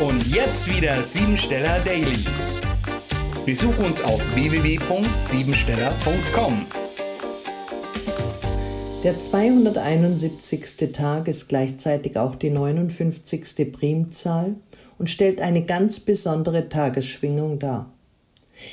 Und jetzt wieder Siebensteller Daily. Besuch uns auf www.siebensteller.com. Der 271. Tag ist gleichzeitig auch die 59. Primzahl und stellt eine ganz besondere Tagesschwingung dar.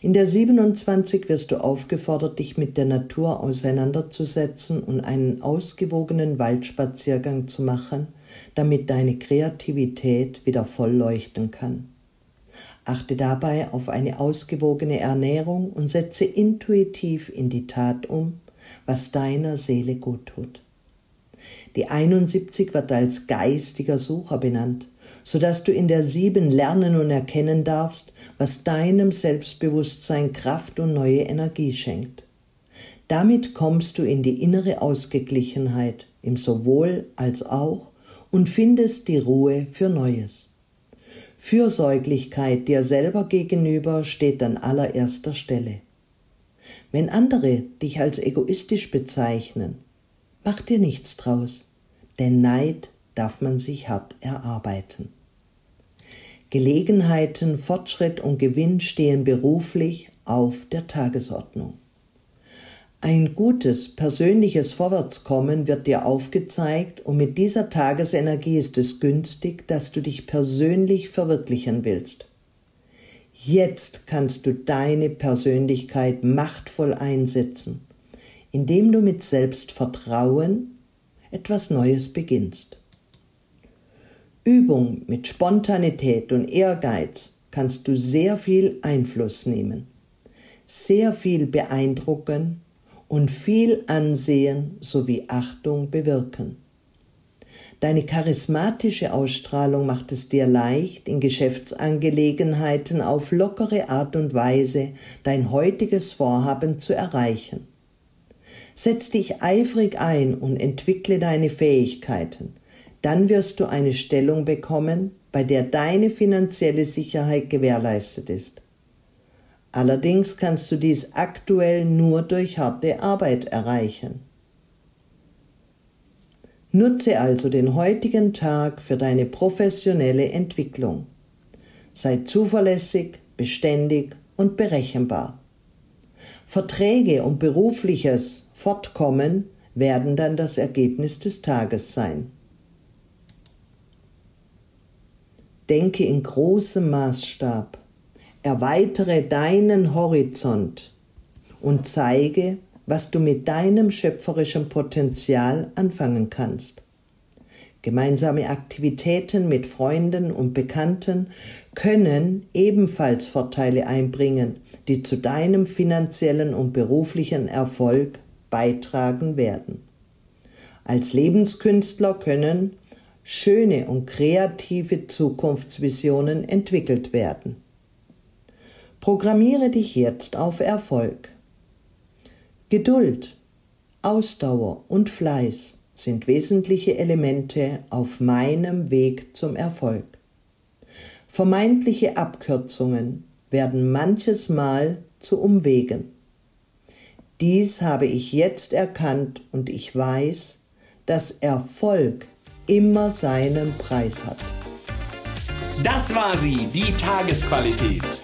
In der 27 wirst du aufgefordert, dich mit der Natur auseinanderzusetzen und einen ausgewogenen Waldspaziergang zu machen, damit deine Kreativität wieder voll leuchten kann. Achte dabei auf eine ausgewogene Ernährung und setze intuitiv in die Tat um, was deiner Seele gut tut. Die 71 wird als geistiger Sucher benannt, so dass du in der sieben lernen und erkennen darfst, was deinem Selbstbewusstsein Kraft und neue Energie schenkt. Damit kommst du in die innere Ausgeglichenheit im sowohl als auch und findest die Ruhe für Neues. Fürsorglichkeit dir selber gegenüber steht an allererster Stelle. Wenn andere dich als egoistisch bezeichnen, mach dir nichts draus, denn Neid darf man sich hart erarbeiten. Gelegenheiten, Fortschritt und Gewinn stehen beruflich auf der Tagesordnung. Ein gutes persönliches Vorwärtskommen wird dir aufgezeigt und mit dieser Tagesenergie ist es günstig, dass du dich persönlich verwirklichen willst. Jetzt kannst du deine Persönlichkeit machtvoll einsetzen, indem du mit Selbstvertrauen etwas Neues beginnst. Übung mit Spontanität und Ehrgeiz kannst du sehr viel Einfluss nehmen, sehr viel beeindrucken und viel Ansehen sowie Achtung bewirken. Deine charismatische Ausstrahlung macht es dir leicht, in Geschäftsangelegenheiten auf lockere Art und Weise dein heutiges Vorhaben zu erreichen. Setz dich eifrig ein und entwickle deine Fähigkeiten, dann wirst du eine Stellung bekommen, bei der deine finanzielle Sicherheit gewährleistet ist. Allerdings kannst du dies aktuell nur durch harte Arbeit erreichen. Nutze also den heutigen Tag für deine professionelle Entwicklung. Sei zuverlässig, beständig und berechenbar. Verträge und berufliches Fortkommen werden dann das Ergebnis des Tages sein. Denke in großem Maßstab erweitere deinen Horizont und zeige, was du mit deinem schöpferischen Potenzial anfangen kannst. Gemeinsame Aktivitäten mit Freunden und Bekannten können ebenfalls Vorteile einbringen, die zu deinem finanziellen und beruflichen Erfolg beitragen werden. Als Lebenskünstler können schöne und kreative Zukunftsvisionen entwickelt werden. Programmiere dich jetzt auf Erfolg. Geduld, Ausdauer und Fleiß sind wesentliche Elemente auf meinem Weg zum Erfolg. Vermeintliche Abkürzungen werden manches Mal zu Umwegen. Dies habe ich jetzt erkannt und ich weiß, dass Erfolg immer seinen Preis hat. Das war sie, die Tagesqualität.